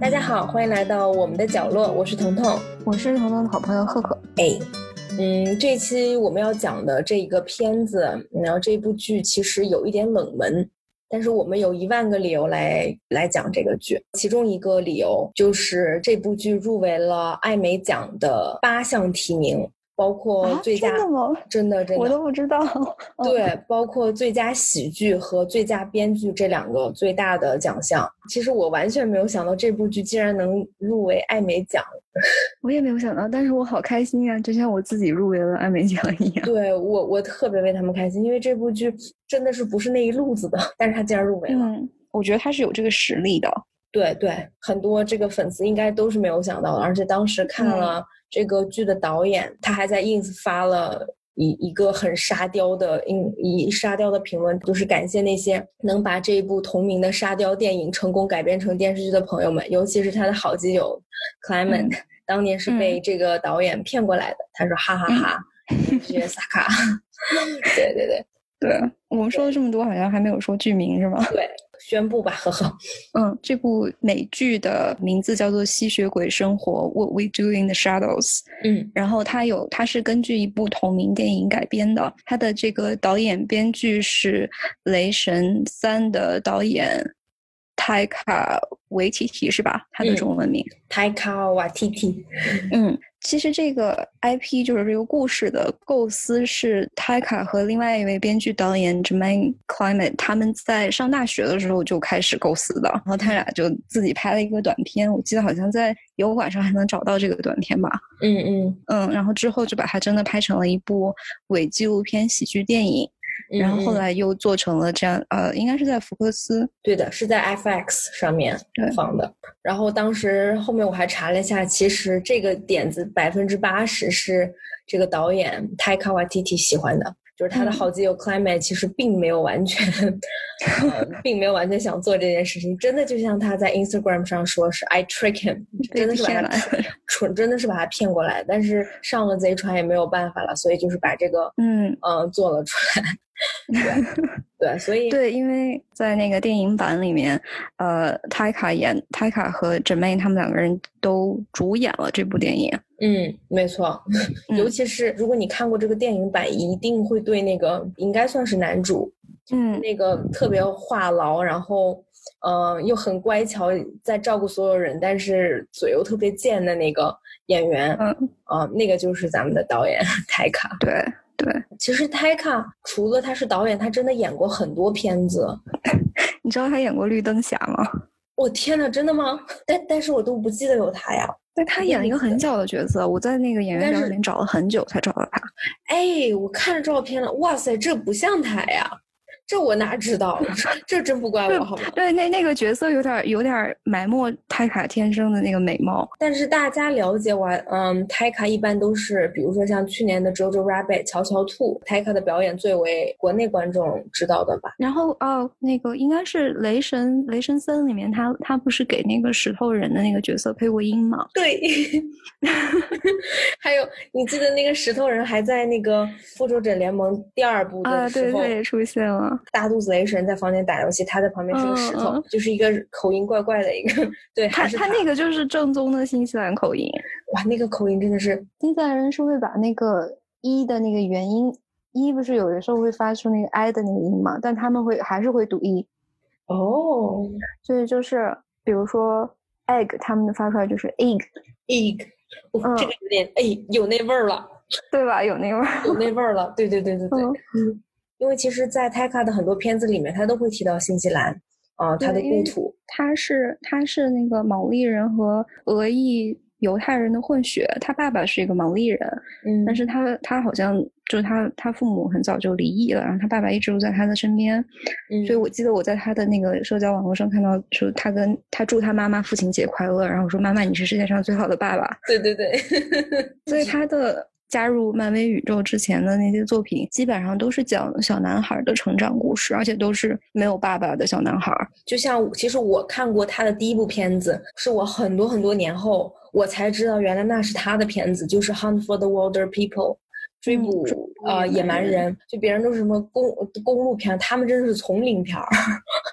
大家好，欢迎来到我们的角落，我是彤彤，我是彤彤的好朋友赫赫。哎，嗯，这期我们要讲的这一个片子，然后这部剧其实有一点冷门，但是我们有一万个理由来来讲这个剧，其中一个理由就是这部剧入围了艾美奖的八项提名。包括最佳真的吗？真的真的，我都不知道。对，包括最佳喜剧和最佳编剧这两个最大的奖项。其实我完全没有想到这部剧竟然能入围艾美奖。我也没有想到，但是我好开心啊，就像我自己入围了艾美奖一样。对我，我特别为他们开心，因为这部剧真的是不是那一路子的，但是他竟然入围了。嗯，我觉得他是有这个实力的。对对，很多这个粉丝应该都是没有想到的，而且当时看了。这个剧的导演，他还在 ins 发了一一个很沙雕的，以沙雕的评论，就是感谢那些能把这一部同名的沙雕电影成功改编成电视剧的朋友们，尤其是他的好基友 Clement，当年是被这个导演骗过来的。他说：“哈哈哈，谢谢萨卡。”对对对对，我们说了这么多，好像还没有说剧名是吗？对。宣布吧，呵呵。嗯，这部美剧的名字叫做《吸血鬼生活》，What We Do in the Shadows。嗯，然后它有，它是根据一部同名电影改编的。它的这个导演编剧是《雷神三》的导演泰卡维提提，是吧？他的中文名泰卡瓦提提。嗯。其实这个 IP 就是这个故事的构思是 Taika 和另外一位编剧导演 Jermaine Clement 他们在上大学的时候就开始构思的，然后他俩就自己拍了一个短片，我记得好像在油管上还能找到这个短片吧。嗯嗯嗯，然后之后就把它真的拍成了一部伪纪录片喜剧电影。然后后来又做成了这样，呃，应该是在福克斯，对的，是在 FX 上面放的。然后当时后面我还查了一下，其实这个点子百分之八十是这个导演 Taika Waititi 喜欢的。就是他的好基友 Climate 其实并没有完全，呃，并没有完全想做这件事情，真的就像他在 Instagram 上说是 I trick him，真的是把他纯真的是把他骗过来，但是上了贼船也没有办法了，所以就是把这个嗯嗯做了出来。对 对，所以对，因为在那个电影版里面，呃，泰卡演泰卡和 Jermaine 他们两个人都主演了这部电影。嗯，没错，尤其是如果你看过这个电影版，一定会对那个应该算是男主，嗯，那个特别话痨，然后嗯又很乖巧，在照顾所有人，但是嘴又特别贱的那个演员，嗯啊，那个就是咱们的导演 泰卡。对。对，其实泰卡除了他是导演，他真的演过很多片子。你知道他演过《绿灯侠》吗？我天呐，真的吗？但但是我都不记得有他呀。但他演了一个很小的角色，我在那个演员表里面找了很久才找到他。哎，我看了照片了，哇塞，这不像他呀。这我哪知道？这真不怪我，好吧？对，那那个角色有点有点埋没泰卡天生的那个美貌。但是大家了解完，嗯，泰卡一般都是，比如说像去年的《Jojo Rabbit》乔乔兔，泰卡的表演最为国内观众知道的吧？然后哦，那个应该是《雷神雷神三》里面，他他不是给那个石头人的那个角色配过音吗？对。还有，你记得那个石头人还在那个《复仇者联盟》第二部的时候也出现了。大肚子雷神在房间打游戏，他在旁边是个石头，就是一个口音怪怪的一个。对，他他那个就是正宗的新西兰口音。哇，那个口音真的是新西兰人是会把那个一的那个元音一不是有的时候会发出那个 i 的那个音嘛？但他们会还是会读一。哦，所以就是比如说 egg，他们发出来就是 egg egg。嗯，这个有点哎，有那味儿了，对吧？有那味儿，有那味儿了。对对对对对。嗯。因为其实，在泰卡的很多片子里面，他都会提到新西兰，啊，他的故土。他是他是那个毛利人和俄裔犹太人的混血，他爸爸是一个毛利人，嗯，但是他他好像就是他他父母很早就离异了，然后他爸爸一直都在他的身边，嗯，所以我记得我在他的那个社交网络上看到说他跟他祝他妈妈父亲节快乐，然后我说妈妈你是世界上最好的爸爸，对对对，所以 他的。加入漫威宇宙之前的那些作品，基本上都是讲小男孩的成长故事，而且都是没有爸爸的小男孩。就像，其实我看过他的第一部片子，是我很多很多年后我才知道，原来那是他的片子，就是《Hunt for the Wilder People》，追捕呃野蛮人。就别人都是什么公公路片，他们真的是丛林片儿。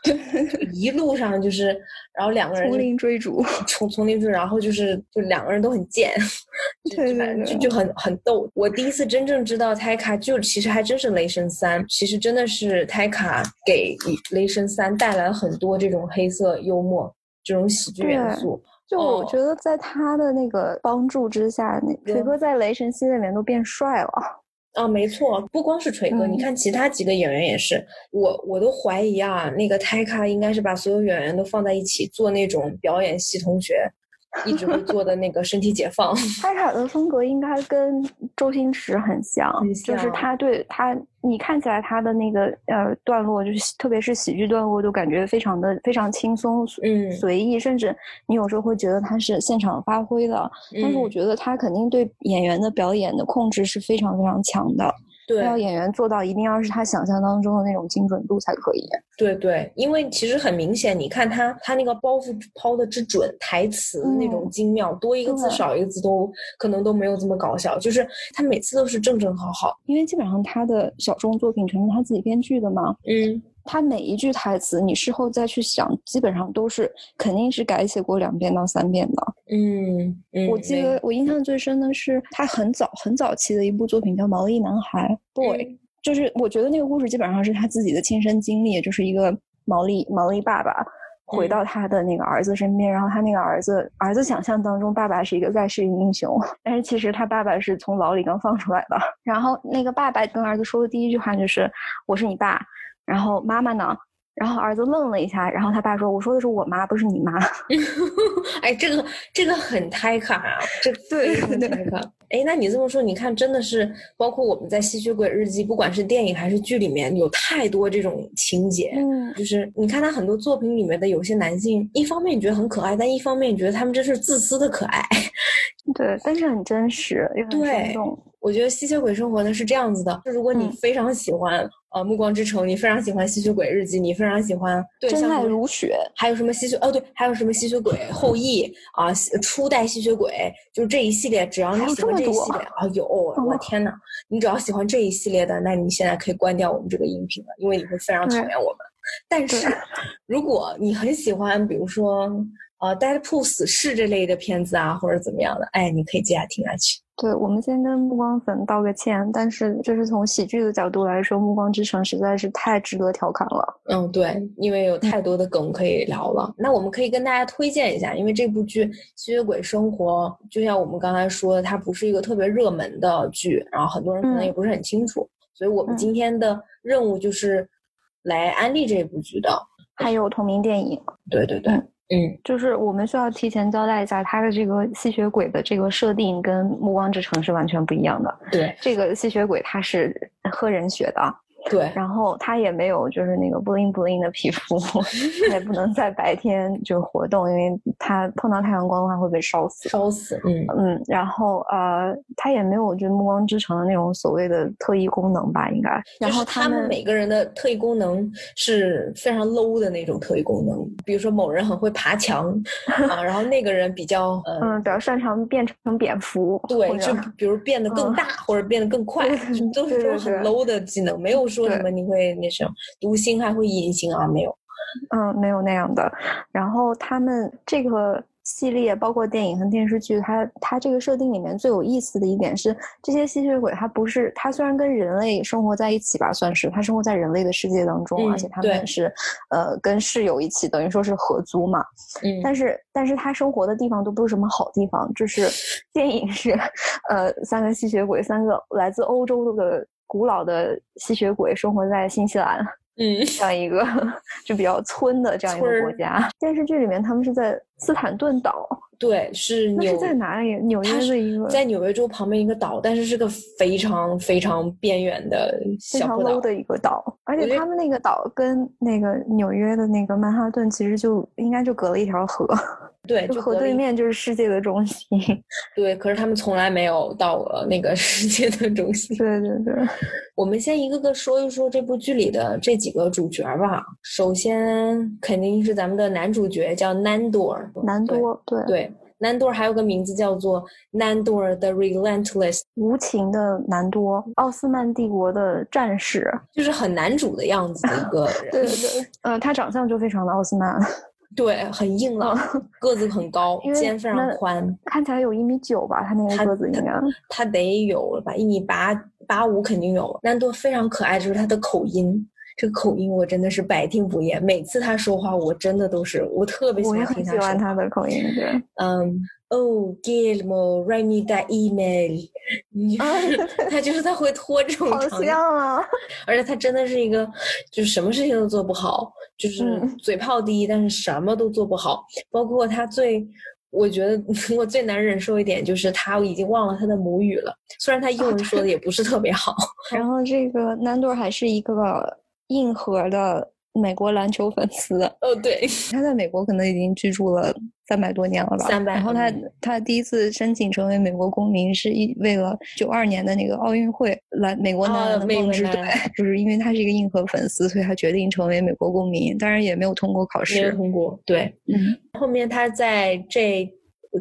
一路上就是，然后两个人丛林追逐，丛丛林追，然后就是就两个人都很贱，对对就就很很逗。我第一次真正知道泰卡，就其实还真是雷神三，其实真的是泰卡给雷神三带来了很多这种黑色幽默、这种喜剧元素。就我觉得，在他的那个帮助之下，那锤哥在雷神系列里面都变帅了。啊，没错，不光是锤哥，你看其他几个演员也是。我我都怀疑啊，那个泰卡应该是把所有演员都放在一起做那种表演系同学。一直会做的那个身体解放，泰卡的风格应该跟周星驰很像，就是他对他，你看起来他的那个呃段落，就是特别是喜剧段落，都感觉非常的非常轻松，嗯，随意，甚至你有时候会觉得他是现场发挥的，但是我觉得他肯定对演员的表演的控制是非常非常强的。对，要演员做到一定要是他想象当中的那种精准度才可以。对对，因为其实很明显，你看他他那个包袱抛的之准，台词那种精妙，多一个字少一个字都可能都没有这么搞笑，就是他每次都是正正好好。因为基本上他的小众作品全是他自己编剧的嘛。嗯。他每一句台词，你事后再去想，基本上都是肯定是改写过两遍到三遍的。嗯，我记得我印象最深的是他很早很早期的一部作品叫《毛利男孩》，boy，就是我觉得那个故事基本上是他自己的亲身经历，就是一个毛利毛利爸爸回到他的那个儿子身边，然后他那个儿子儿子想象当中爸爸是一个盖世英雄，但是其实他爸爸是从牢里刚放出来的。然后那个爸爸跟儿子说的第一句话就是：“我是你爸。”然后妈妈呢？然后儿子愣了一下，然后他爸说：“我说的是我妈，不是你妈。”哎，这个这个很胎卡啊，这对对胎卡。哎，那你这么说，你看，真的是包括我们在《吸血鬼日记》，不管是电影还是剧里面，有太多这种情节。嗯，就是你看他很多作品里面的有些男性，一方面你觉得很可爱，但一方面你觉得他们真是自私的可爱。对，但是很真实，又很生动。我觉得吸血鬼生活呢是这样子的，就如果你非常喜欢呃《暮光之城》，你非常喜欢《吸血鬼日记》，你非常喜欢对真爱如雪，还有什么吸血哦对，还有什么吸血鬼 后裔啊，初代吸血鬼，就是这一系列，只要你喜欢这一系列啊，有我天呐，你只要喜欢这一系列的，那你现在可以关掉我们这个音频了，因为你会非常讨厌我们。但是 如果你很喜欢，比如说呃《Deadpool 死侍》这类的片子啊，或者怎么样的，哎，你可以接下来听下去。对，我们先跟暮光粉道个歉，但是就是从喜剧的角度来说，《暮光之城》实在是太值得调侃了。嗯，对，因为有太多的梗可以聊了。那我们可以跟大家推荐一下，因为这部剧《吸血鬼生活》，就像我们刚才说的，它不是一个特别热门的剧，然后很多人可能也不是很清楚，所以我们今天的任务就是来安利这部剧的，还有同名电影。对对对。嗯，就是我们需要提前交代一下，它的这个吸血鬼的这个设定跟《暮光之城》是完全不一样的。对，这个吸血鬼他是喝人血的。对，然后他也没有就是那个 bling bling 的皮肤，他也不能在白天就活动，因为他碰到太阳光的话会被烧死。烧死，嗯嗯，然后呃，他也没有就暮光之城的那种所谓的特异功能吧，应该。然后他们每个人的特异功能是非常 low 的那种特异功能，比如说某人很会爬墙啊，然后那个人比较嗯比较擅长变成蝙蝠，对，就比如变得更大或者变得更快，都是这种很 low 的技能，没有。说什么你会那什么读心还会隐形啊？没有，嗯，没有那样的。然后他们这个系列包括电影和电视剧，它它这个设定里面最有意思的一点是，这些吸血鬼它不是它虽然跟人类生活在一起吧，算是它生活在人类的世界当中，而且他们是呃跟室友一起，等于说是合租嘛。嗯，但是但是他生活的地方都不是什么好地方，就是 电影是呃三个吸血鬼，三个来自欧洲的。古老的吸血鬼生活在新西兰，嗯，这样一个 就比较村的这样一个国家。电视剧里面他们是在斯坦顿岛，对，是纽是在哪里？纽约的一个，在纽约州旁边一个岛，但是是个非常非常边缘的小岛的一个岛。而且他们那个岛跟那个纽约的那个曼哈顿其实就应该就隔了一条河。对，就河对面就是世界的中心。对，可是他们从来没有到过那个世界的中心。对对对，我们先一个个说一说这部剧里的这几个主角吧。首先肯定是咱们的男主角叫南多。南多，对对，南多尔还有个名字叫做南多尔 the Relentless，无情的南多，奥斯曼帝国的战士，就是很男主的样子的一个人。对对对，嗯，他长相就非常的奥斯曼。对，很硬朗，个子很高，肩非常宽，看起来有一米九吧，他那个个子应该，他得有吧，一米八八五肯定有。南多非常可爱，就是他的口音。这个口音我真的是百听不厌，每次他说话，我真的都是我特别喜欢听他说。喜欢他的口音，对。嗯，Oh, Gilmo, write me that email。他就是他会拖这种长音啊，而且他真的是一个，就是什么事情都做不好，就是嘴炮第一，但是什么都做不好。包括他最，我觉得我最难忍受一点就是他已经忘了他的母语了，虽然他英文说的也不是特别好。然后这个南朵还是一个。硬核的美国篮球粉丝哦，对，他在美国可能已经居住了三百多年了吧？三百。然后他他第一次申请成为美国公民，是一为了九二年的那个奥运会来美国男篮梦之队，就是因为他是一个硬核粉丝，所以他决定成为美国公民，当然也没有通过考试。没有通过，对，嗯。后面他在这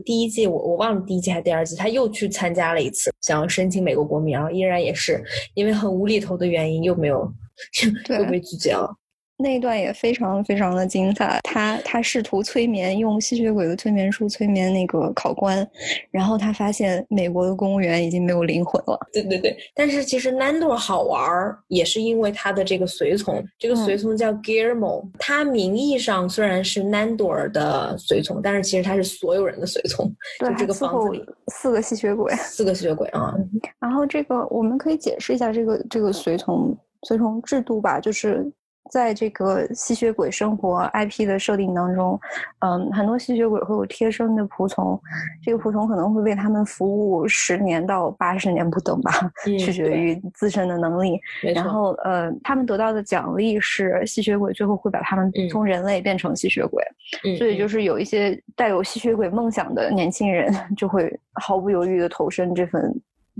第一季，我我忘了第一季还是第二季，他又去参加了一次，想要申请美国公民，然后依然也是因为很无厘头的原因，又没有。又被拒绝了。那一段也非常非常的精彩。他他试图催眠，用吸血鬼的催眠术催眠那个考官，然后他发现美国的公务员已经没有灵魂了。对对对，但是其实 Nando 好玩儿，也是因为他的这个随从，这个随从叫 Guillermo，他名义上虽然是 Nando 的随从，但是其实他是所有人的随从。就这个房子里四个吸血鬼，四个吸血鬼啊。然后这个我们可以解释一下这个这个随从。随从制度吧，就是在这个吸血鬼生活 IP 的设定当中，嗯，很多吸血鬼会有贴身的仆从，这个仆从可能会为他们服务十年到八十年不等吧，取决于自身的能力。然后，呃，他们得到的奖励是吸血鬼最后会把他们从人类变成吸血鬼，嗯所以就是有一些带有吸血鬼梦想的年轻人 就会毫不犹豫的投身这份。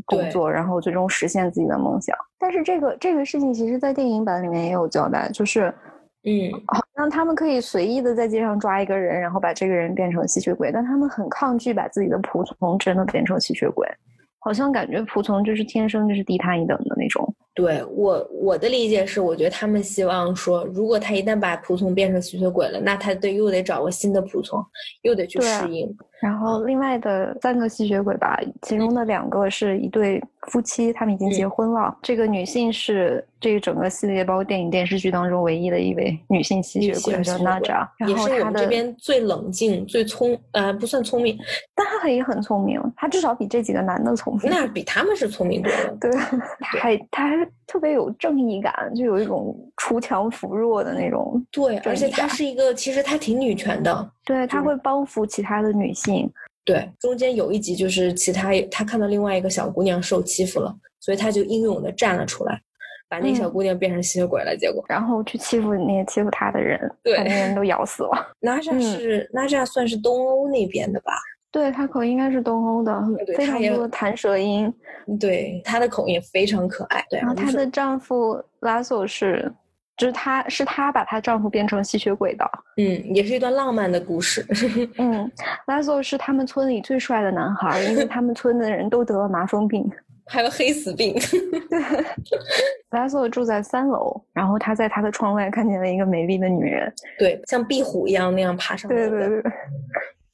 工作，然后最终实现自己的梦想。但是这个这个事情，其实，在电影版里面也有交代，就是，嗯，好像他们可以随意的在街上抓一个人，然后把这个人变成吸血鬼，但他们很抗拒把自己的仆从真的变成吸血鬼，好像感觉仆从就是天生就是低他一等的那种。对我我的理解是，我觉得他们希望说，如果他一旦把仆从变成吸血鬼了，那他得又得找个新的仆从，又得去适应。然后另外的三个吸血鬼吧，其中的两个是一对夫妻，他们已经结婚了。这个女性是这个整个系列包括电影电视剧当中唯一的一位女性吸血鬼，叫娜扎。也是我们这边最冷静、最聪呃不算聪明，但她也很聪明，她至少比这几个男的聪明。那比他们是聪明多了。对，他还他还特别有正义感，就有一种锄强扶弱的那种。对，而且她是一个，其实她挺女权的。对他会帮扶其他的女性。对，中间有一集就是其他他看到另外一个小姑娘受欺负了，所以他就英勇的站了出来，把那小姑娘变成吸血鬼了。结果，然后去欺负那些欺负他的人，把那人都咬死了。娜扎是娜扎，算是东欧那边的吧？对他口音应该是东欧的，非常多弹舌音。对，他的口音也非常可爱。对，然后她的丈夫拉索是。就是她，是她把她丈夫变成吸血鬼的。嗯，也是一段浪漫的故事。嗯，拉索是他们村里最帅的男孩，因为他们村的人都得了麻风病，还有黑死病。对，拉索住在三楼，然后他在他的窗外看见了一个美丽的女人，对，像壁虎一样那样爬上。对对对，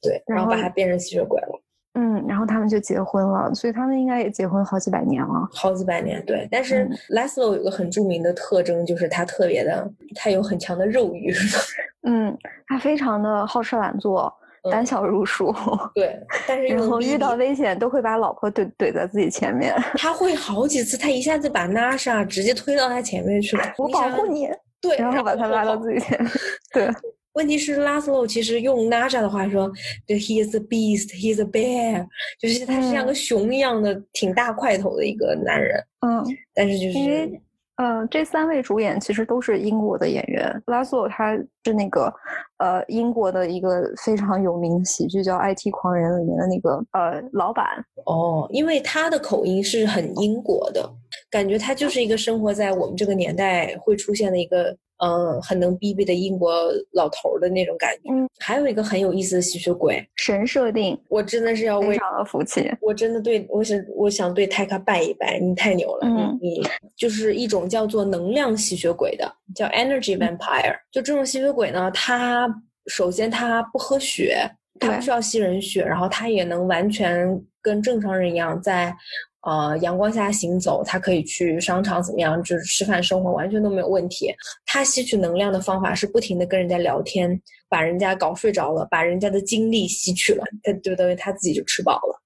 对，然后把他变成吸血鬼了。嗯，然后他们就结婚了，所以他们应该也结婚好几百年了。好几百年，对。但是 Leslie 有个很著名的特征，就是他特别的，他有很强的肉欲。嗯，他非常的好吃懒做，胆小如鼠。对，但是然后遇到危险都会把老婆怼怼在自己前面。他会好几次，他一下子把 Nasha 直接推到他前面去了。我保护你。对，然后把他拉到自己前面。对。问题是拉斯洛其实用 Naja 的话说，对，He is a beast, He is a bear，就是他是像个熊一样的挺大块头的一个男人。嗯，但是就是，呃，这三位主演其实都是英国的演员。拉斯洛他是那个，呃，英国的一个非常有名的喜剧叫《IT 狂人》里面的那个呃老板。哦，因为他的口音是很英国的，感觉他就是一个生活在我们这个年代会出现的一个。嗯，很能逼逼的英国老头的那种感觉。嗯，还有一个很有意思的吸血鬼神设定，我真的是要为非常的服气。我真的对我想我想对泰卡拜一拜，你太牛了，嗯你你就是一种叫做能量吸血鬼的，叫 energy vampire。就这种吸血鬼呢，他首先他不喝血，他不需要吸人血，然后他也能完全跟正常人一样在。呃，阳光下行走，他可以去商场怎么样，就是吃饭生活完全都没有问题。他吸取能量的方法是不停的跟人家聊天，把人家搞睡着了，把人家的精力吸取了，他就等于他自己就吃饱了。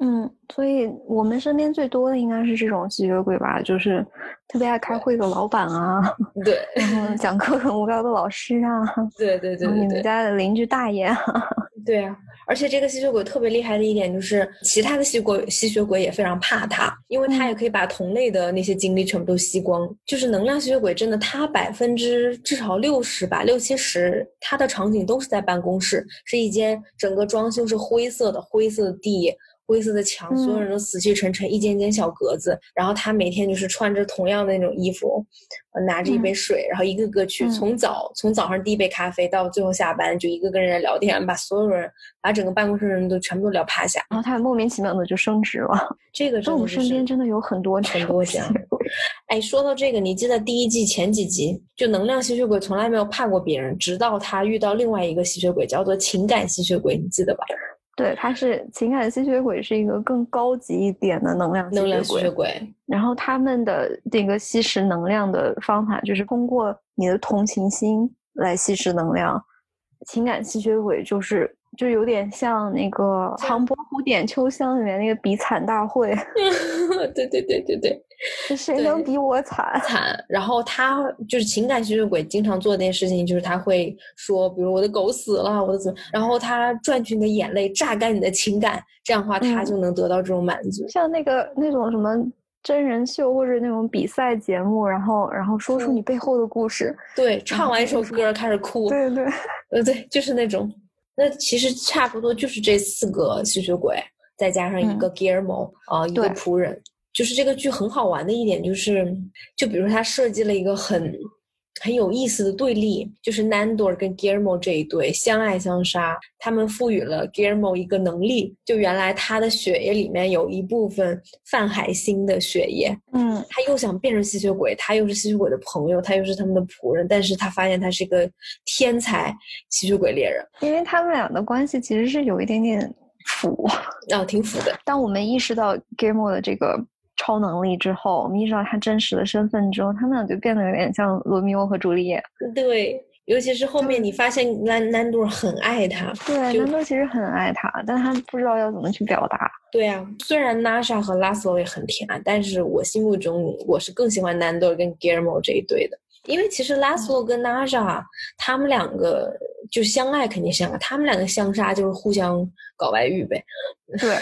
嗯，所以我们身边最多的应该是这种吸血鬼吧，就是特别爱开会的老板啊，对，然后讲课很无聊的老师啊，对对对你们家的邻居大爷啊，对啊！而且这个吸血鬼特别厉害的一点就是，其他的吸鬼吸血鬼也非常怕他，因为他也可以把同类的那些精力全部都吸光。就是能量吸血鬼真的，他百分之至少六十吧，六七十，他的场景都是在办公室，是一间整个装修是灰色的，灰色的地。灰色的墙，所有人都死气沉沉，一间间小格子。然后他每天就是穿着同样的那种衣服，呃拿着一杯水，然后一个个去嗯从早从早上第一杯咖啡到最后下班，就一个跟人家聊天，把所有人把整个办公室的人都全部都聊趴下。然后他莫名其妙的就升职了。这个在我们身边真的有很多很多这样 哎，说到这个，你记得第一季前几集，就能量吸血鬼从来没有怕过别人，直到他遇到另外一个吸血鬼，叫做情感吸血鬼，你记得吧？对，它是情感吸血鬼，是一个更高级一点的能量能量吸血鬼。吸血鬼，然后他们的这个吸食能量的方法，就是通过你的同情心来吸食能量。情感吸血鬼就是就有点像那个《唐伯虎点秋香》里面那个比惨大会，对对对对对，谁能比我惨？惨。然后他就是情感吸血鬼，经常做的一件事情就是他会说，比如我的狗死了，我的怎么，然后他赚取你的眼泪，榨干你的情感，这样的话他嗯就能得到这种满足。像那个那种什么真人秀或者那种比赛节目，然后然后说出你背后的故事。对，唱完一首歌开始哭，对对，呃，对，就是那种。那其实差不多就是这四个吸血鬼，再加上一个 Guillermo 啊、一个对仆人。就是这个剧很好玩的一点就是，就比如他设计了一个很很有意思的对立，就是 Nandor 跟 Guillermo 这一对相爱相杀，他们赋予了 Guillermo 一个能力，就原来他的血液里面有一部分范海辛的血液，嗯，他又想变成吸血鬼，他又是吸血鬼的朋友，他又是他们的仆人，但是他发现他是一个天才吸血鬼猎人，因为他们俩的关系其实是有一点点腐。啊，挺腐的。当我们意识到 Gilmore 的这个超能力之后，我们意识到他真实的身份之后，他们俩就变得有点像罗密欧和朱丽叶。对，尤其是后面你发现南南多很爱他，对，就南多其实很爱他，但他不知道要怎么去表达。对啊，虽然 Nasha 和拉斯洛也很甜，但是我心目中我是更喜欢南多跟 Guillermo 这一对的，因为其实拉斯洛跟 Nasha 他们两个就相爱肯定相爱，他们两个相杀就是互相搞外遇呗。对，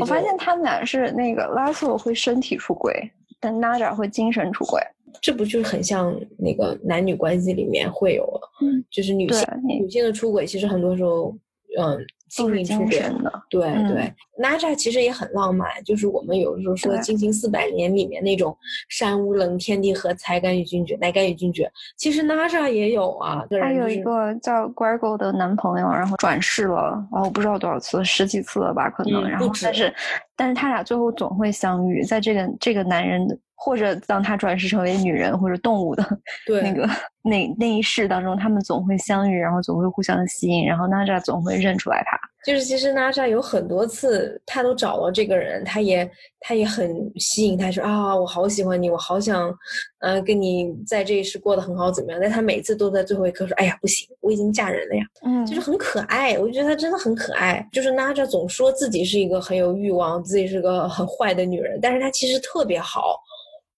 我发现他们俩是那个拉索会身体出轨，但 Naja 会精神出轨。这不就是很像那个男女关系里面会有，嗯就是女性女性的出轨，其实很多时候，嗯，心都是精灵出轨。神的，对嗯对，Naja 其实也很浪漫，就是我们有的时候说对《惊情四百年》里面那种山无棱，天地合，才敢与君绝，乃敢与君绝。其实 Naja 也有啊，个她有一个叫 Gregor 的男朋友，然后转世了，然后不知道多少次，十几次了吧，可能。然后但是，但是他俩最后总会相遇，在这个这个男人的或者当他转世成为女人或者动物的对那个那那一世当中，他们总会相遇，然后总会互相的吸引，然后 Naja 总会认出来他。就是其实 Naja 有很多次，他都找到这个人，他也他也很吸引他，说啊，我好喜欢你，我好想，呃，跟你在这一世过得很好，怎么样？但他每次都在最后一刻说，哎呀，不行，我已经嫁人了呀，嗯就是很可爱。我觉得他真的很可爱。就是 Naja 总说自己是一个很有欲望，自己是个很坏的女人，但是她其实特别好，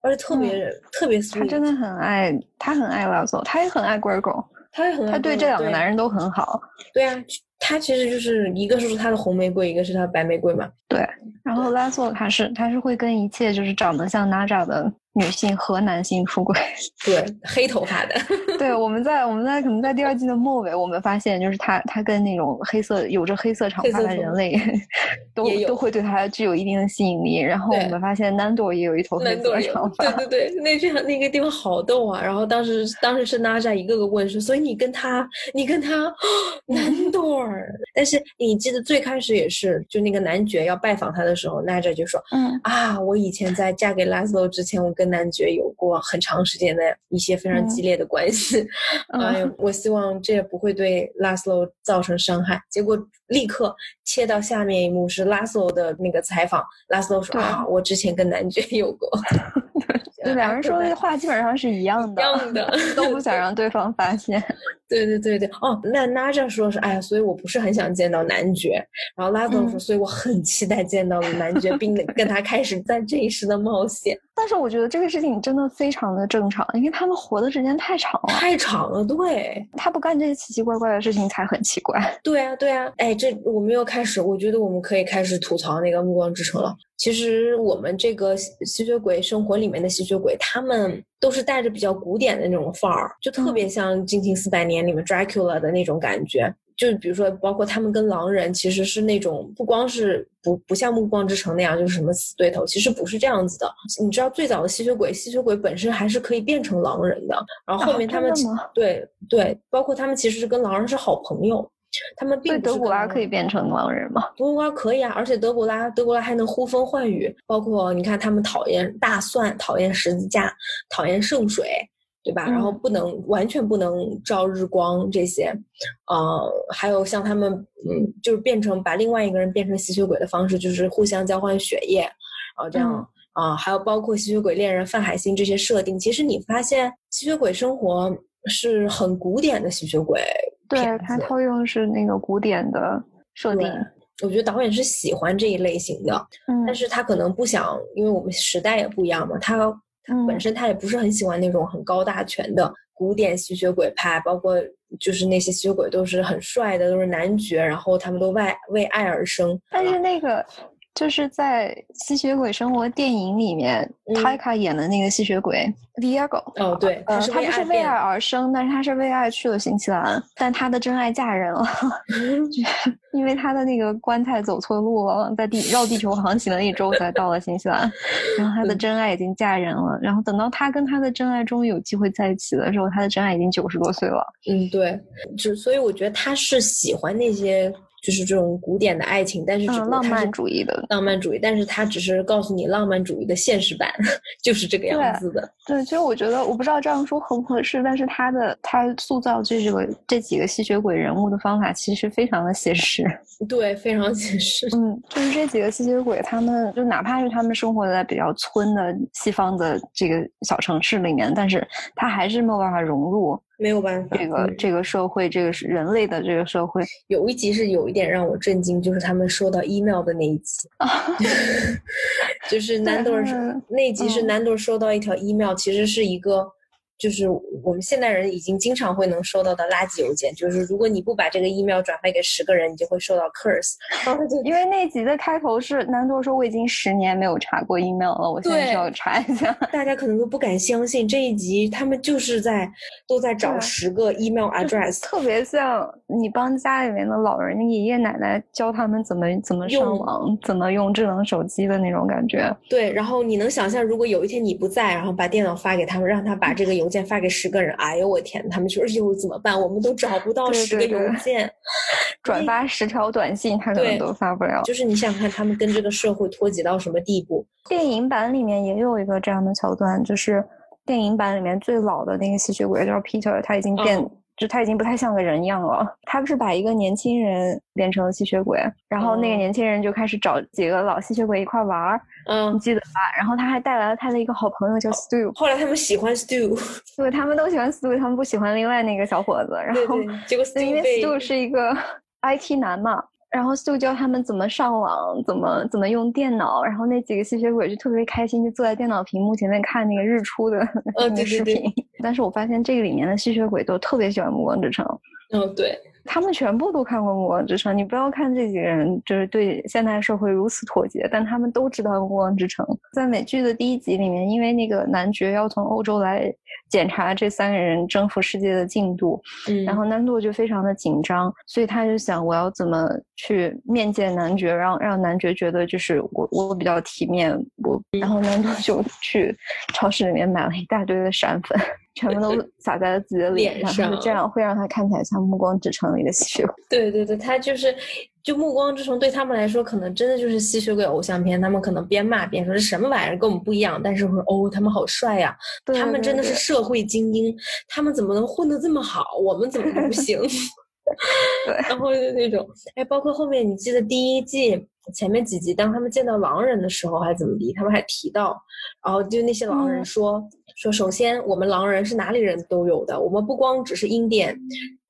而且特别、特别。他真的很爱，他很爱拉索，他也很爱 Gregor，他也很爱他对这两个男人都很好。对啊，他其实就是一个是他的红玫瑰，一个是他的白玫瑰嘛。对，然后拉索他是他是会跟一切就是长得像 Naja 的女性和男性出轨，对，黑头发的。对，我们在我们在可能在第二季的末尾，我们发现就是他他跟那种黑色有着黑色长发的人类都都会对他具有一定的吸引力。然后我们发现南朵也有一头黑色长发。对对对，那句那个地方好逗啊！然后当时当时是娜扎一个个问说，所以你跟他你跟他南朵儿？但是你记得最开始也是，就那个男爵要拜访他的时候，娜扎就说，嗯啊，我以前在嫁给拉斯洛之前，我跟男爵有过很长时间的一些非常激烈的关系，哎呀，我希望这也不会对拉斯洛造成伤害。结果立刻切到下面一幕是拉斯洛的那个采访，拉斯洛说啊，我之前跟男爵有过。对，两人说的话基本上是一样的，一样的，都不想让对方发现。对对对对，哦，那拉扎说是，哎呀，所以我不是很想见到男爵。然后拉多说，所以我很期待见到男爵，并跟他开始在这一世的冒险。但是我觉得这个事情真的非常的正常，因为他们活的时间太长了，太长了。对，他不干这些奇奇怪怪的事情才很奇怪。对啊，对啊，哎，这我们又开始，我觉得我们可以开始吐槽那个《暮光之城》了。其实我们这个吸血鬼生活里面的吸血鬼，他们都是带着比较古典的那种范儿，就特别像《惊情四百年》里面 Dracula 的那种感觉。就比如说，包括他们跟狼人其实是那种不光是不不像《暮光之城》那样就是什么死对头，其实不是这样子的。你知道最早的吸血鬼，吸血鬼本身还是可以变成狼人的。然后后面他们对对，包括他们其实是跟狼人是好朋友。他们并德古拉可以变成狼人吗？德古拉可以啊，而且德古拉德古拉还能呼风唤雨。包括你看，他们讨厌大蒜，讨厌十字架，讨厌圣水，对吧？然后不能完全不能照日光这些，呃，还有像他们，嗯，就是变成把另外一个人变成吸血鬼的方式，就是互相交换血液，然后这样啊，还有包括吸血鬼恋人范海辛这些设定。其实你发现吸血鬼生活是很古典的吸血鬼。对他套用是那个古典的设定，我觉得导演是喜欢这一类型的，嗯，但是他可能不想，因为我们时代也不一样嘛，他他本身他也不是很喜欢那种很高大全的古典吸血鬼派，包括就是那些吸血鬼都是很帅的，都是男爵，然后他们都为为爱而生，但是那个。就是在《吸血鬼生活》电影里面，泰卡演的那个吸血鬼 Viago。哦，对，他不是为爱而生，但是他是为爱去了新西兰，但他的真爱嫁人了，因为他的那个棺材走错路了，在地绕地球航行了一周才到了新西兰，然后他的真爱已经嫁人了，然后等到他跟他的真爱终于有机会在一起的时候，他的真爱已经九十多岁了。嗯，对，就所以我觉得他是喜欢那些。就是这种古典的爱情，但是只浪漫主义的浪漫主义，但是它只是告诉你浪漫主义的现实版，就是这个样子的。对，其实我觉得我不知道这样说合不合适，但是他的他塑造这个这几个吸血鬼人物的方法其实非常的写实。对，非常写实。嗯，就是这几个吸血鬼，他们就哪怕是他们生活在比较村的西方的这个小城市里面，但是他还是没有办法融入。没有办法，这个这个社会，这个是人类的这个社会。有一集是有一点让我震惊，就是他们收到 email 的那一集，就是南朵那集是南朵收到一条 email，其实是一个。就是我们现代人已经经常会能收到的垃圾邮件，就是如果你不把这个 email 转发给十个人，你就会收到 curse。因为那集的开头是南多说我已经十年没有查过 email 了，我现在需要查一下。大家可能都不敢相信这一集他们就是在都在找十个 email address，特别像你帮家里面的老人、爷爷奶奶教他们怎么怎么上网、怎么用智能手机的那种感觉。对，然后你能想象，如果有一天你不在，然后把电脑发给他们，让他把这个邮件发给十个人，哎呦我天！他们说又怎么办？我们都找不到十个邮 件，转发十条短信，他可能都发不了。就是你想想看，他们跟这个社会脱节到什么地步？电影版里面也有一个这样的桥段，就是电影版里面最老的那个吸血鬼叫 Peter，他已经变。就他已经不太像个人样了。他不是把一个年轻人变成了吸血鬼，然后那个年轻人就开始找几个老吸血鬼一块玩儿，嗯，你记得吧？然后他还带来了他的一个好朋友叫 Stu。后来他们喜欢 Stu，对，他们都喜欢 Stu，他们不喜欢另外那个小伙子。然后结果因为 Stu 是一个 IT 男嘛。然后就教他们怎么上网，怎么怎么用电脑。然后那几个吸血鬼就特别开心，就坐在电脑屏幕前面看那个日出的 那个视频。但是我发现这个里面的吸血鬼都特别喜欢《暮光之城》。嗯，对，他们全部都看过《暮光之城》。你不要看这几个人就是对现代社会如此妥协，但他们都知道《暮光之城》。在美剧的第一集里面，因为那个男爵要从欧洲来检查这三个人征服世界的进度，嗯，然后南度就非常的紧张，所以他就想我要怎么去面见男爵，让让男爵觉得就是我我比较体面，我然后南度就去超市里面买了一大堆的闪粉。全部都 洒在了自己的脸上，这样会让他看起来像《暮光之城》里的吸血鬼。对对对，他就是，就《暮光之城》对他们来说，可能真的就是吸血鬼偶像片。他们可能边骂边说：“这什么玩意儿，跟我们不一样。”但是说：“哦，他们好帅呀！他们真的是社会精英，他们怎么能混得这么好？我们怎么不行？” 对，然后就那种，哎，包括后面你记得第一季前面几集，当他们见到狼人的时候，还怎么的，他们还提到，然后就那些狼人说。说，首先，我们狼人是哪里人都有的，我们不光只是印第安。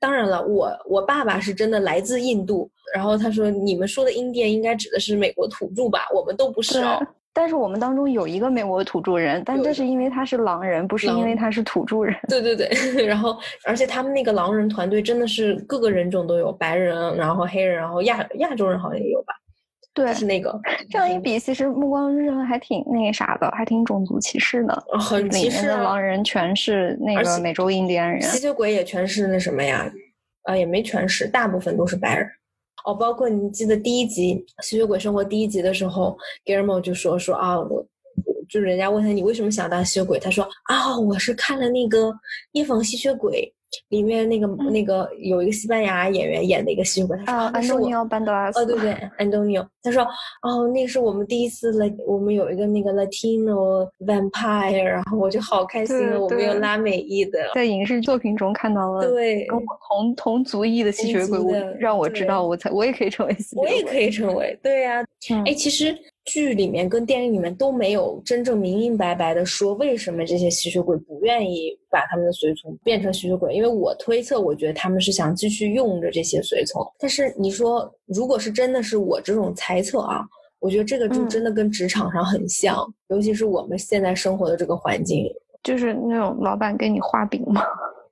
当然了，我我爸爸是真的来自印度。然后他说，你们说的印第安应该指的是美国土著吧？我们都不是哦。但是我们当中有一个美国土著人，但这是因为他是狼人，不是因为他是土著人。对对对。然后，而且他们那个狼人团队真的是各个人种都有，白人，然后黑人，然后亚亚洲人好像也有吧。对，是那个这样一比，其实《暮光之城》还挺那个啥的，还挺种族歧视的。很歧视。里面的狼人全是那个美洲印第安人，吸血鬼也全是那什么呀？啊，也没全是，大部分都是白人。哦，包括你记得第一集《吸血鬼生活》第一集的时候，Germo 就说说啊，我就是人家问他你为什么想当吸血鬼，他说啊，我是看了那个《夜访吸血鬼》。里面那个那个有一个西班牙演员演的一个吸血鬼，他说安东尼奥·班德拉斯。哦，对对，安东尼奥。他说哦，那是我们第一次来，我们有一个那个 Latino vampire，然后我就好开心了，我们有拉美裔的，在影视作品中看到了对跟我同同族裔的吸血鬼，让我知道我才我也可以成为吸血鬼，我也可以成为，对呀，哎，其实。剧里面跟电影里面都没有真正明明白白的说为什么这些吸血鬼不愿意把他们的随从变成吸血鬼，因为我推测，我觉得他们是想继续用着这些随从。但是你说，如果是真的是我这种猜测啊，我觉得这个就真的跟职场上很像，尤其是我们现在生活的这个环境，就是那种老板给你画饼嘛。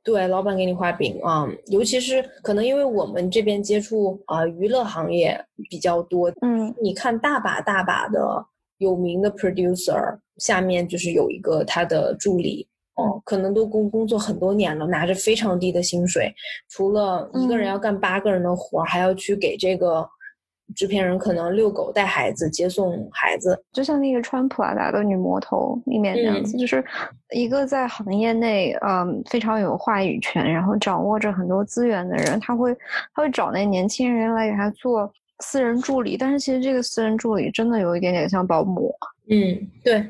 对，老板给你画饼啊，尤其是可能因为我们这边接触啊娱乐行业比较多，嗯，你看大把大把的有名的 producer 下面就是有一个他的助理，哦，可能都工工作很多年了，拿着非常低的薪水，除了一个人要干八个人的活，还要去给这个。制片人可能遛狗、带孩子、接送孩子，就像那个穿普拉达的女魔头里面那样子，就是一个在行业内嗯非常有话语权，然后掌握着很多资源的人，他会他会找那年轻人来给他做私人助理，但是其实这个私人助理真的有一点点像保姆。嗯，对。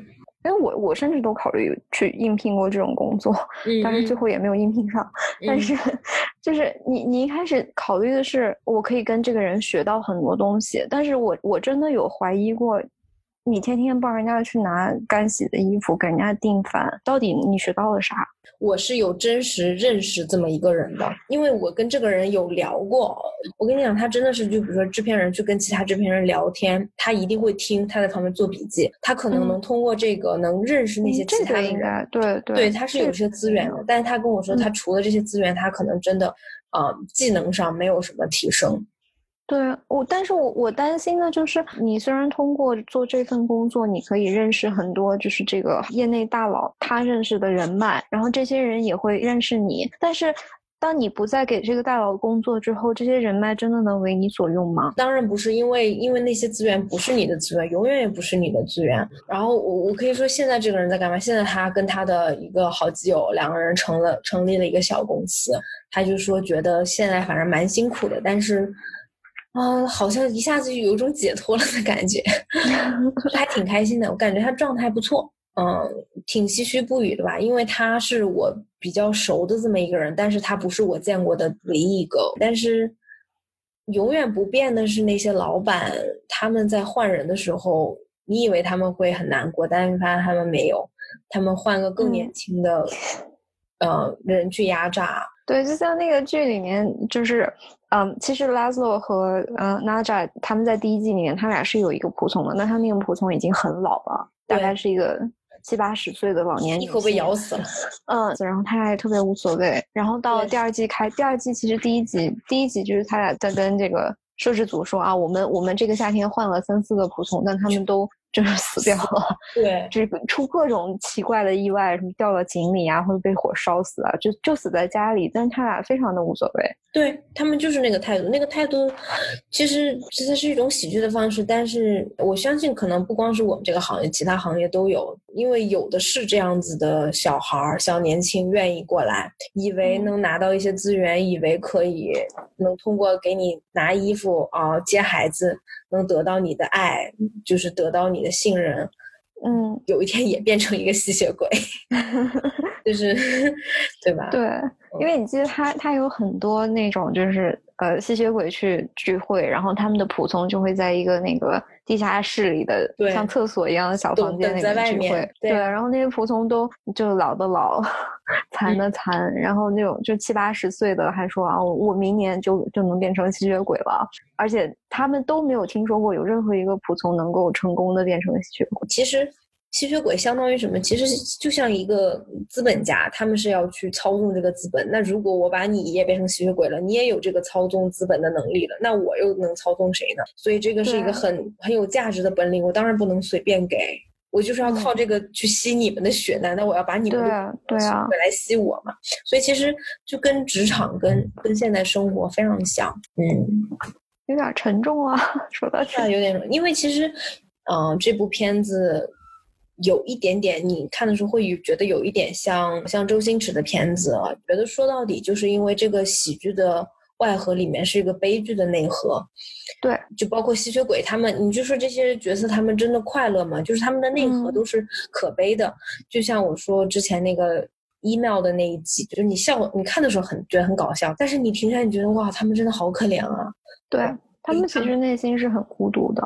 因为我我甚至都考虑去应聘过这种工作，但是最后也没有应聘上。但是，就是你你一开始考虑的是我可以跟这个人学到很多东西，但是我我真的有怀疑过。你天天帮人家去拿干洗的衣服，给人家订饭，到底你学到了啥？我是有真实认识这么一个人的，因为我跟这个人有聊过。我跟你讲，他真的是，就比如说制片人去跟其他制片人聊天，他一定会听，他在旁边做笔记，他可能能通过这个能认识那些其他的人。对对，对，他是有些资源的，但是他跟我说，他除了这些资源，他可能真的，呃，技能上没有什么提升。对我，但是我我担心的就是，你虽然通过做这份工作，你可以认识很多，就是这个业内大佬他认识的人脉，然后这些人也会认识你。但是，当你不再给这个大佬工作之后，这些人脉真的能为你所用吗？当然不是，因为因为那些资源不是你的资源，永远也不是你的资源。然后我我可以说，现在这个人在干嘛？现在他跟他的一个好基友两个人成了成立了一个小公司，他就说觉得现在反正蛮辛苦的，但是。啊，好像一下子就有一种解脱了的感觉，还挺开心的。我感觉他状态不错，嗯，挺唏嘘不语的吧。因为他是我比较熟的这么一个人，但是他不是我见过的唯一一个。但是永远不变的是那些老板，他们在换人的时候，你以为他们会很难过，但是发现他们没有，他们换个更年轻的，呃，人去压榨。对，就像那个剧里面，就是，嗯，其实拉斯洛和嗯娜扎他们在第一季里面，他俩是有一个仆从的，那他那个仆从已经很老了，大概是一个七八十岁的老年一口被咬死了。嗯，然后他俩也特别无所谓。然后到了第二季开，第二季其实第一集第一集就是他俩在跟这个摄制组说啊，我们我们这个夏天换了三四个仆从，但他们都。就是死掉了，对，就是出各种奇怪的意外，什么掉到井里啊，或者被火烧死啊，就就死在家里。但是他俩非常的无所谓，对他们就是那个态度，那个态度其实其实是一种喜剧的方式。但是我相信，可能不光是我们这个行业，其他行业都有，因为有的是这样子的小孩儿、小年轻愿意过来，以为能拿到一些资源，以为可以能通过给你拿衣服啊、接孩子。能得到你的爱，就是得到你的信任，嗯，有一天也变成一个吸血鬼，就是 对吧？对，因为你记得他，他有很多那种就是呃吸血鬼去聚会，然后他们的仆从就会在一个那个地下室里的像厕所一样的小房间里面聚会，对，然后那些仆从都就老的老。残的残，然后那种就七八十岁的还说啊，我明年就就能变成吸血鬼了，而且他们都没有听说过有任何一个仆从能够成功的变成吸血鬼。其实吸血鬼相当于什么？其实就像一个资本家，他们是要去操纵这个资本。那如果我把你也变成吸血鬼了，你也有这个操纵资本的能力了，那我又能操纵谁呢？所以这个是一个很很有价值的本领，我当然不能随便给。我就是要靠这个去吸你们的血，难道我要把你们对啊回来吸我吗？所以其实就跟职场跟跟现在生活非常像，嗯，有点沉重啊，说到这有点，因为其实，嗯，这部片子有一点点，你看的时候会觉得有一点像像周星驰的片子，觉得说到底就是因为这个喜剧的。外核里面是一个悲剧的内核，对，就包括吸血鬼他们，你就说这些角色他们真的快乐吗？就是他们的内核都是可悲的，就像我说之前那个 email 的那一集，就是你笑，你看的时候很觉得很搞笑，但是你停下来，你觉得哇，他们真的好可怜啊！对他们其实内心是很孤独的，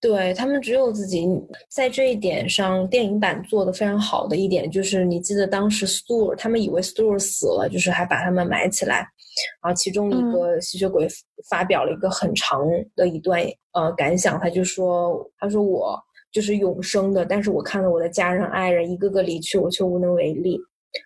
对他们只有自己。在这一点上，电影版做的非常好的一点就是，你记得当时 Stu，他们以为 Stu 死了，就是还把他们埋起来。然后其中一个吸血鬼发表了一个很长的一段呃感想，他就说：“他说我就是永生的，但是我看到我的家人爱人一个个离去，我却无能为力。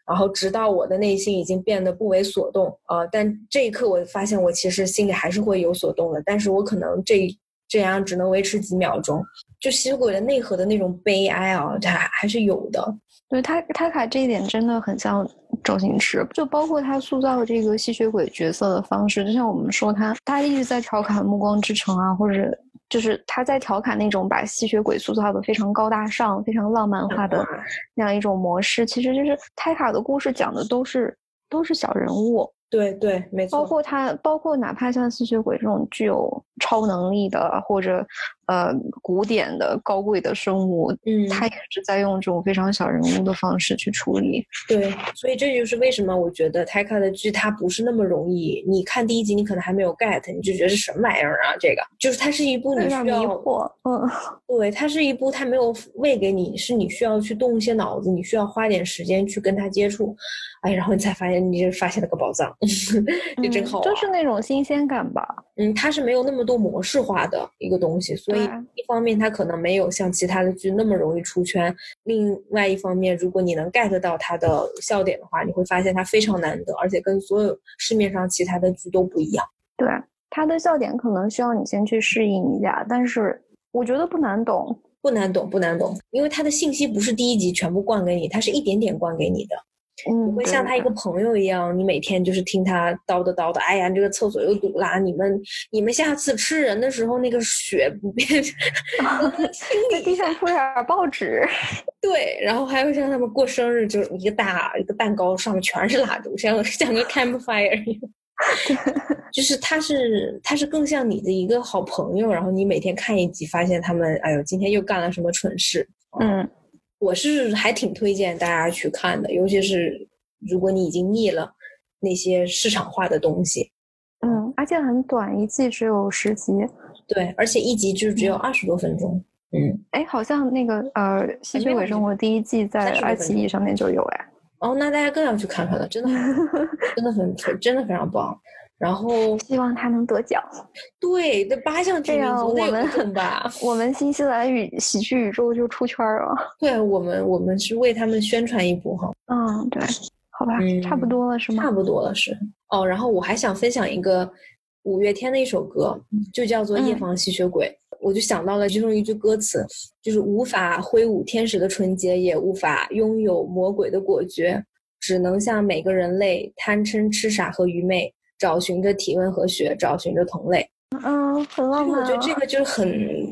然后直到我的内心已经变得不为所动啊，但这一刻我发现我其实心里还是会有所动的，但是我可能这这样只能维持几秒钟。就吸血鬼的内核的那种悲哀啊，它还是有的。”对他，他卡这一点真的很像周星驰，就包括他塑造这个吸血鬼角色的方式，就像我们说他，他一直在调侃《暮光之城》啊，或者就是他在调侃那种把吸血鬼塑造的非常高大上、非常浪漫化的那样一种模式。其实就是泰卡的故事讲的都是都是小人物。对对，没错。包括他，包括哪怕像吸血鬼这种具有超能力的，或者呃古典的高贵的生物，嗯，他也是在用这种非常小人物的方式去处理。对，所以这就是为什么我觉得泰卡的剧它不是那么容易。你看第一集，你可能还没有 get，你就觉得是什么玩意儿啊？这个就是它是一部你需要迷惑，嗯，对，它是一部它没有喂给你，是你需要去动一些脑子，你需要花点时间去跟它接触。哎，然后你才发现，你就发现了个宝藏，就真好，就是那种新鲜感吧。嗯，它是没有那么多模式化的一个东西，所以一方面它可能没有像其他的剧那么容易出圈，另外一方面，如果你能 get 到它的笑点的话，你会发现它非常难得，而且跟所有市面上其他的剧都不一样。对，它的笑点可能需要你先去适应一下，但是我觉得不难懂，不难懂，不难懂，因为它的信息不是第一集全部灌给你，它是一点点灌给你的。你会像他一个朋友一样，你每天就是听他叨叨叨的。哎呀，这个厕所又堵啦！你们你们下次吃人的时候，那个血不变，在 地上铺点报纸。对，然后还会像他们过生日，就是一个大一个蛋糕，上面全是蜡烛，像像个 campfire 一样。就是他是他是更像你的一个好朋友，然后你每天看一集，发现他们哎呦，今天又干了什么蠢事。嗯。我是还挺推荐大家去看的，尤其是如果你已经腻了那些市场化的东西。嗯，而且很短，一季只有十集。对，而且一集就只有二十多分钟。嗯，哎，好像那个呃《吸血鬼生活》第一季在爱奇艺上面就有哎。哦，那大家更要去看看了，真的真的很真的非常棒。然后希望他能得奖。对，这八项提名总得有中吧？我们新西兰语喜剧宇宙就出圈了。对我们，我们是为他们宣传一波哈。嗯，对，好吧，差不多了是吗？差不多了是。哦，然后我还想分享一个五月天的一首歌，就叫做《夜访吸血鬼》。我就想到了其中一句歌词，就是无法挥舞天使的纯洁，也无法拥有魔鬼的果决，只能向每个人类贪嗔痴傻和愚昧，找寻着体温和血，找寻着同类。嗯，很浪漫。我觉得这个就是很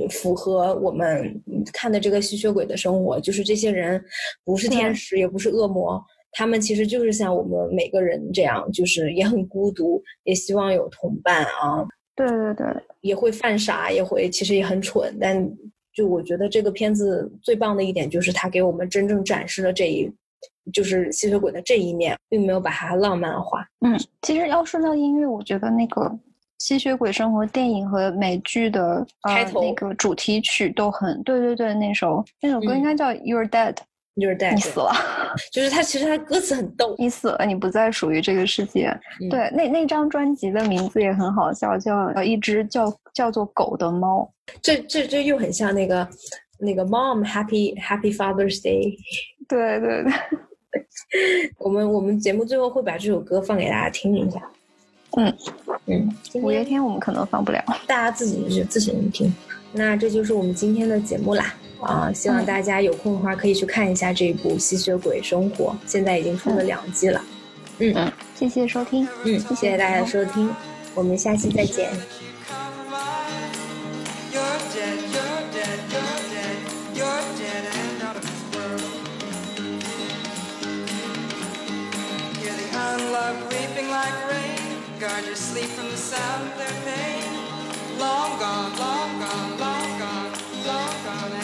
符合我们看的这个吸血鬼的生活，就是这些人不是天使，也不是恶魔，他们其实就是像我们每个人这样，就是也很孤独，也希望有同伴啊。对对对，也会犯傻，也会其实也很蠢，但就我觉得这个片子最棒的一点就是它给我们真正展示了这一，就是吸血鬼的这一面，并没有把它浪漫化。嗯，其实要说到音乐，我觉得那个吸血鬼生活电影和美剧的开头那个主题曲都很，对对对，那首那首歌应该叫 You're Dead。就是你死了，就是他其实他歌词很逗。你死了，你不再属于这个世界。对，那那张专辑的名字也很好笑，叫一只叫叫做狗的猫。这这这又很像那个那个 Mom Happy Happy Father's Day。对对对，我们我们节目最后会把这首歌放给大家听一下。嗯嗯，五月天我们可能放不了，大家自己就自行听。那这就是我们今天的节目啦。啊，希望大家有空的话可以去看一下这部《吸血鬼生活》，现在已经出了两季了。嗯嗯，谢谢收听，嗯，谢谢大家的收听，我们下期再见。like rain. Guard your sleep from the sound of their pain. Long gone, long gone, long gone, long gone.